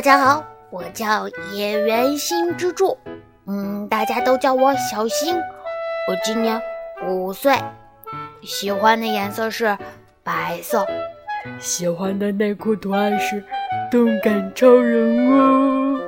大家好我叫野原新之助。嗯大家都叫我小新我今年五岁。喜欢的颜色是白色。喜欢的内裤图案是动感超人哦。